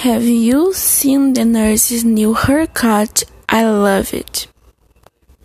Have you seen the nurse's new haircut? I love it.